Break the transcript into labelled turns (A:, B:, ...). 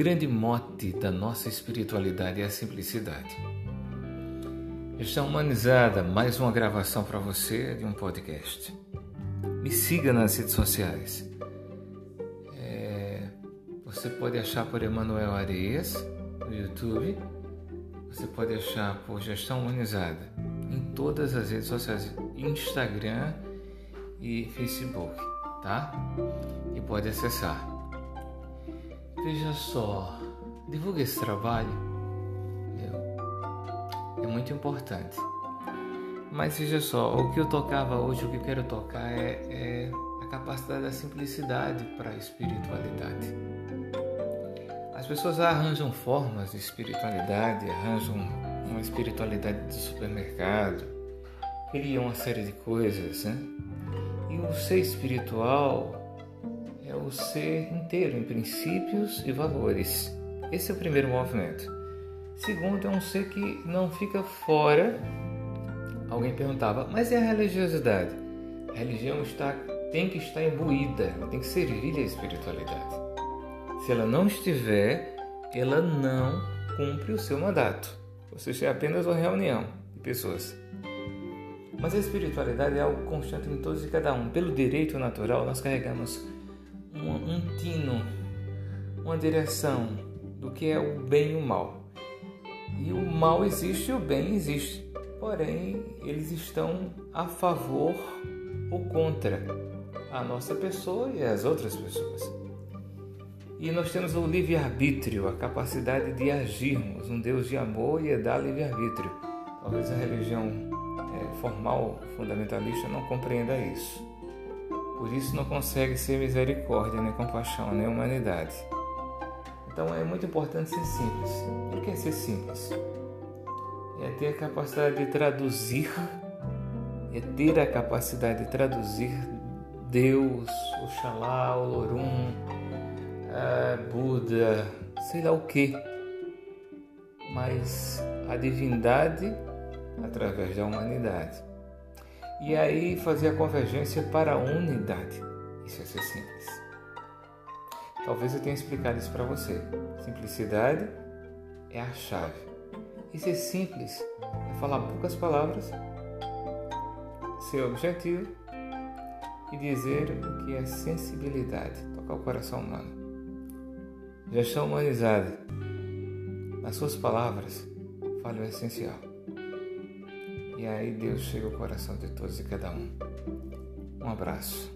A: grande mote da nossa espiritualidade é a simplicidade. Gestão Humanizada, mais uma gravação para você de um podcast. Me siga nas redes sociais. É, você pode achar por Emanuel Areias no YouTube. Você pode achar por Gestão Humanizada em todas as redes sociais, Instagram e Facebook, tá? E pode acessar. Veja só, divulgue esse trabalho. É muito importante. Mas veja só, o que eu tocava hoje, o que eu quero tocar é, é a capacidade da simplicidade para a espiritualidade. As pessoas arranjam formas de espiritualidade, arranjam uma espiritualidade de supermercado, criam uma série de coisas, né? E o ser espiritual é o ser inteiro em princípios e valores. Esse é o primeiro movimento. Segundo, é um ser que não fica fora Alguém perguntava, mas e a religiosidade? A religião está, tem que estar imbuída, ela tem que servir a espiritualidade. Se ela não estiver, ela não cumpre o seu mandato. Ou seja, é apenas uma reunião de pessoas. Mas a espiritualidade é algo constante em todos e cada um. Pelo direito natural, nós carregamos um, um tino, uma direção do que é o bem e o mal. E o mal existe e o bem existe porém eles estão a favor ou contra a nossa pessoa e as outras pessoas. E nós temos o livre-arbítrio, a capacidade de agirmos. Um Deus de amor e dá livre-arbítrio. Talvez a religião é, formal, fundamentalista, não compreenda isso. Por isso não consegue ser misericórdia, nem compaixão, nem humanidade. Então é muito importante ser simples. O que é ser simples? é ter a capacidade de traduzir, é ter a capacidade de traduzir Deus, Oxalá, Olorum, Buda, sei lá o que, mas a divindade através da humanidade. E aí fazer a convergência para a unidade. Isso é ser simples. Talvez eu tenha explicado isso para você. Simplicidade é a chave. E ser simples é falar poucas palavras, ser objetivo e dizer o que é sensibilidade, tocar o coração humano. Gestão humanizada. Nas suas palavras, fale o essencial. E aí Deus chega ao coração de todos e cada um. Um abraço.